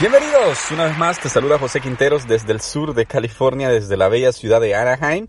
Bienvenidos una vez más, te saluda José Quinteros desde el sur de California, desde la bella ciudad de Anaheim,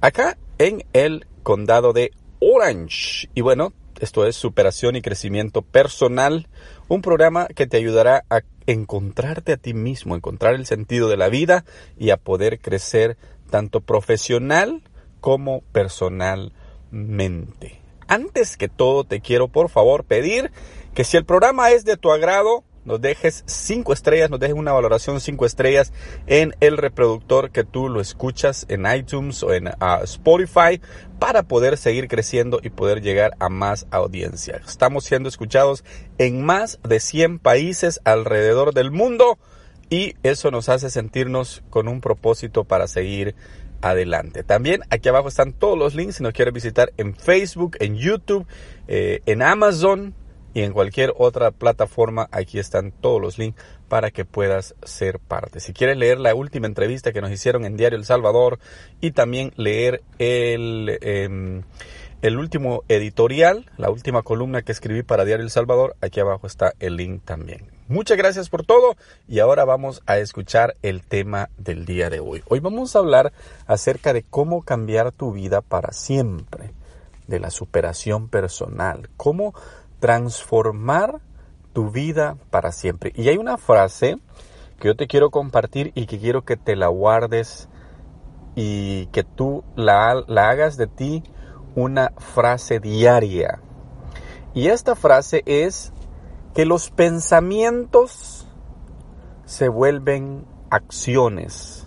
acá en el condado de Orange. Y bueno, esto es Superación y Crecimiento Personal, un programa que te ayudará a encontrarte a ti mismo, encontrar el sentido de la vida y a poder crecer tanto profesional como personalmente. Antes que todo, te quiero por favor pedir que si el programa es de tu agrado, nos dejes cinco estrellas, nos dejes una valoración cinco estrellas en el reproductor que tú lo escuchas en iTunes o en ah, Spotify para poder seguir creciendo y poder llegar a más audiencia. Estamos siendo escuchados en más de 100 países alrededor del mundo y eso nos hace sentirnos con un propósito para seguir adelante. También aquí abajo están todos los links si nos quieres visitar en Facebook, en YouTube, eh, en Amazon y en cualquier otra plataforma. Aquí están todos los links para que puedas ser parte. Si quieres leer la última entrevista que nos hicieron en Diario El Salvador y también leer el... Em, el último editorial, la última columna que escribí para Diario El Salvador, aquí abajo está el link también. Muchas gracias por todo y ahora vamos a escuchar el tema del día de hoy. Hoy vamos a hablar acerca de cómo cambiar tu vida para siempre, de la superación personal, cómo transformar tu vida para siempre. Y hay una frase que yo te quiero compartir y que quiero que te la guardes y que tú la, la hagas de ti una frase diaria. Y esta frase es que los pensamientos se vuelven acciones.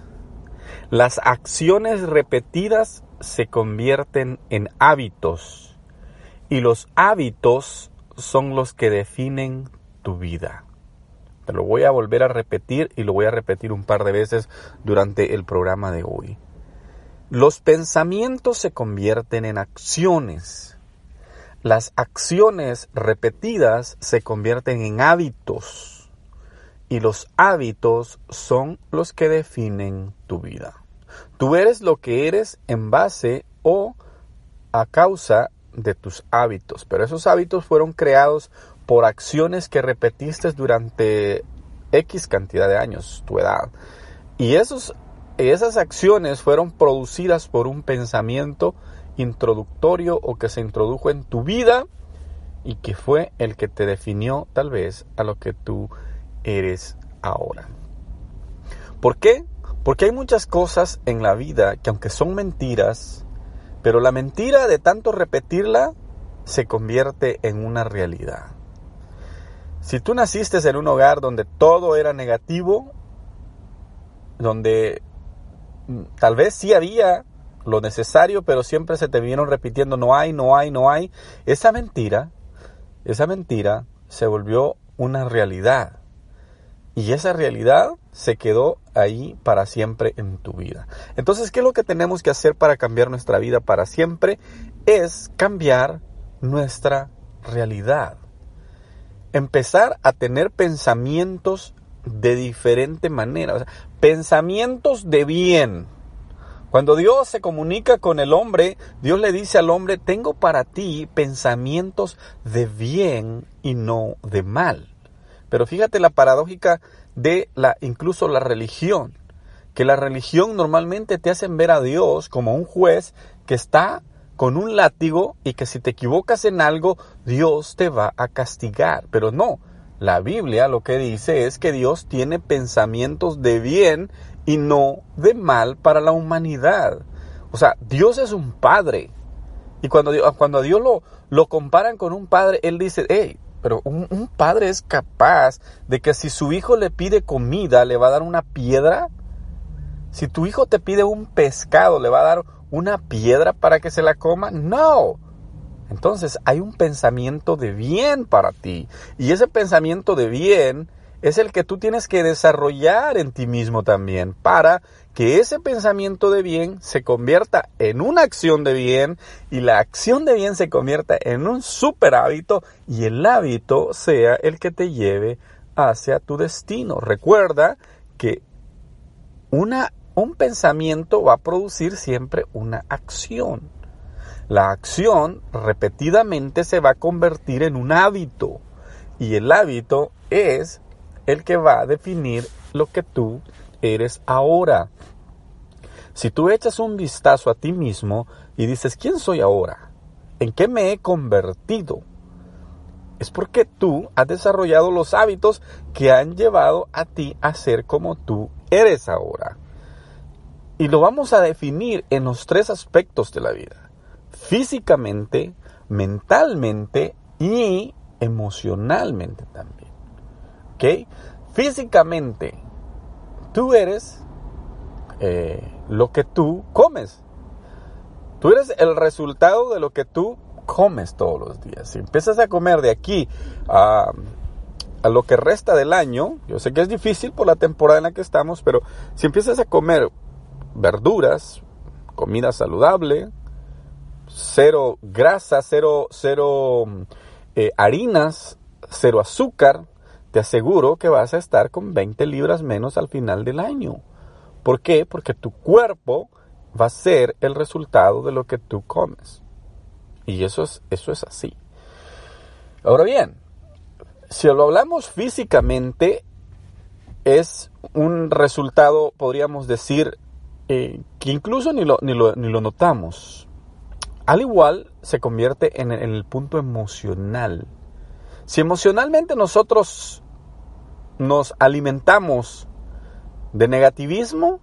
Las acciones repetidas se convierten en hábitos y los hábitos son los que definen tu vida. Te lo voy a volver a repetir y lo voy a repetir un par de veces durante el programa de hoy. Los pensamientos se convierten en acciones. Las acciones repetidas se convierten en hábitos. Y los hábitos son los que definen tu vida. Tú eres lo que eres en base o a causa de tus hábitos. Pero esos hábitos fueron creados por acciones que repetiste durante X cantidad de años, tu edad. Y esos esas acciones fueron producidas por un pensamiento introductorio o que se introdujo en tu vida y que fue el que te definió tal vez a lo que tú eres ahora. ¿Por qué? Porque hay muchas cosas en la vida que aunque son mentiras, pero la mentira de tanto repetirla se convierte en una realidad. Si tú naciste en un hogar donde todo era negativo, donde tal vez sí había lo necesario, pero siempre se te vieron repitiendo no hay, no hay, no hay. Esa mentira, esa mentira se volvió una realidad. Y esa realidad se quedó ahí para siempre en tu vida. Entonces, ¿qué es lo que tenemos que hacer para cambiar nuestra vida para siempre? Es cambiar nuestra realidad. Empezar a tener pensamientos de diferente manera. pensamientos de bien. Cuando Dios se comunica con el hombre, Dios le dice al hombre, tengo para ti pensamientos de bien y no de mal. Pero fíjate la paradójica de la incluso la religión, que la religión normalmente te hacen ver a Dios como un juez que está con un látigo y que si te equivocas en algo, Dios te va a castigar. Pero no, la Biblia lo que dice es que Dios tiene pensamientos de bien y no de mal para la humanidad. O sea, Dios es un padre. Y cuando, cuando a Dios lo, lo comparan con un padre, Él dice, hey, pero un, un, padre es capaz de que si su hijo le pide comida, le va a dar una piedra. Si tu hijo te pide un pescado, le va a dar una piedra para que se la coma. No. Entonces hay un pensamiento de bien para ti. Y ese pensamiento de bien es el que tú tienes que desarrollar en ti mismo también para que ese pensamiento de bien se convierta en una acción de bien y la acción de bien se convierta en un super hábito y el hábito sea el que te lleve hacia tu destino. Recuerda que una, un pensamiento va a producir siempre una acción. La acción repetidamente se va a convertir en un hábito y el hábito es el que va a definir lo que tú eres ahora. Si tú echas un vistazo a ti mismo y dices, ¿quién soy ahora? ¿En qué me he convertido? Es porque tú has desarrollado los hábitos que han llevado a ti a ser como tú eres ahora. Y lo vamos a definir en los tres aspectos de la vida. Físicamente, mentalmente y emocionalmente también. ¿Ok? Físicamente, tú eres eh, lo que tú comes. Tú eres el resultado de lo que tú comes todos los días. Si empiezas a comer de aquí a, lo que resta del año, yo sé que es difícil por la temporada en la que estamos, pero si empiezas a comer verduras, comida saludable, cero grasa, cero, cero eh, harinas, cero azúcar, te aseguro que vas a estar con 20 libras menos al final del año. ¿Por qué? Porque tu cuerpo va a ser el resultado de lo que tú comes. Y eso es, eso es así. Ahora bien, si lo hablamos físicamente, es un resultado, podríamos decir, eh, que incluso ni lo, ni, lo, ni lo, notamos. Al igual se convierte en, en el punto emocional. Si emocionalmente nosotros nos alimentamos de negativismo,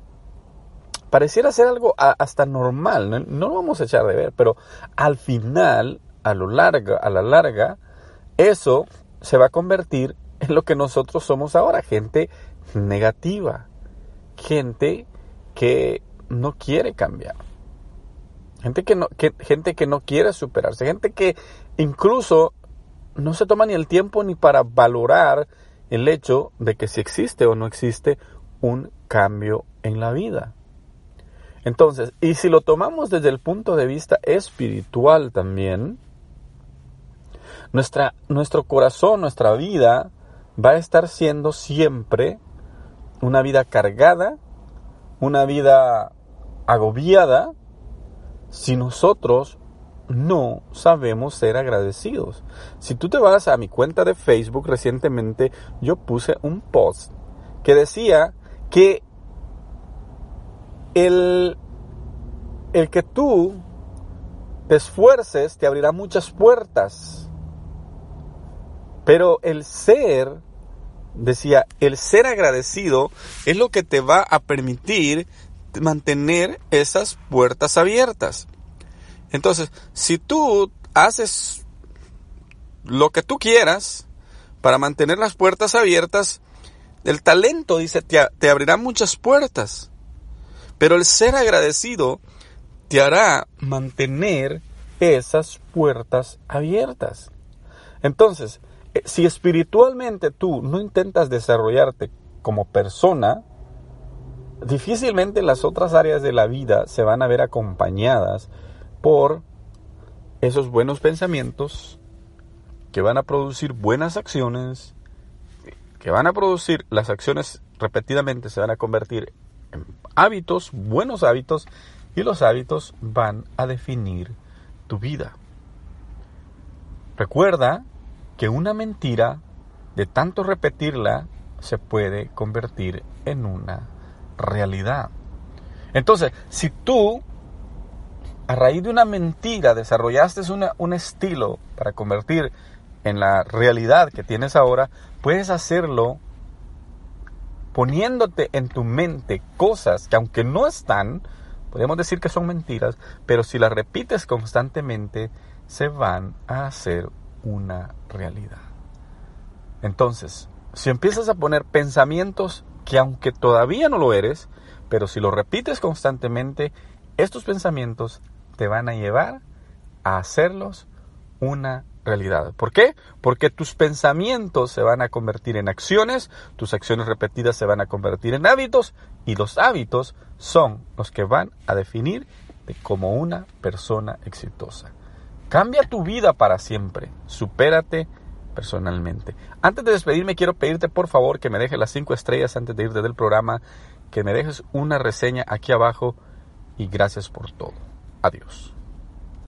pareciera ser algo hasta normal, no, lo vamos a echar de ver, pero al final, a lo largo, a la larga, eso se va a convertir en lo que nosotros somos ahora, gente negativa, gente que no quiere cambiar, gente que no, gente que no quiere superarse, gente que incluso no se toma ni el tiempo ni para valorar el hecho de que si existe o no existe un cambio en la vida. Entonces, y si lo tomamos desde el punto de vista espiritual también, nuestra, nuestro corazón, nuestra vida va a estar siendo siempre una vida cargada, una vida agobiada, si nosotros no sabemos ser agradecidos. Si tú te vas a mi cuenta de Facebook recientemente, yo puse un post que decía que el, el que tú te esfuerces te abrirá muchas puertas. Pero el ser, decía, el ser agradecido es lo que te va a permitir mantener esas puertas abiertas. Entonces, si tú haces lo que tú quieras para mantener las puertas abiertas, el talento, dice, te, te abrirá muchas puertas. Pero el ser agradecido te hará mantener esas puertas abiertas. Entonces, eh, si espiritualmente tú no intentas desarrollarte como persona, difícilmente las otras áreas de la vida se van a ver acompañadas por esos buenos pensamientos que van a producir buenas acciones, que van a producir las acciones repetidamente se van a convertir hábitos, buenos hábitos, y los hábitos van a definir tu vida. Recuerda que una mentira, de tanto repetirla, se puede convertir en una realidad. Entonces, si tú, a raíz de una mentira, desarrollaste un estilo para convertir en la realidad que tienes ahora, puedes hacerlo poniéndote en tu mente cosas que aunque no están, podemos decir que son mentiras, pero si las repites constantemente, se van a hacer una realidad. Entonces, si empiezas a poner pensamientos que aunque todavía no lo eres, pero si lo repites constantemente, estos pensamientos te van a llevar a hacerlos una realidad. ¿Por qué? Porque tus pensamientos se van a convertir en acciones, tus acciones repetidas se van a convertir en hábitos y los hábitos son los que van a definir como una persona exitosa. Cambia tu vida para siempre, supérate personalmente. Antes de despedirme quiero pedirte por favor que me dejes las cinco estrellas antes de irte del programa, que me dejes una reseña aquí abajo y gracias por todo. Adiós.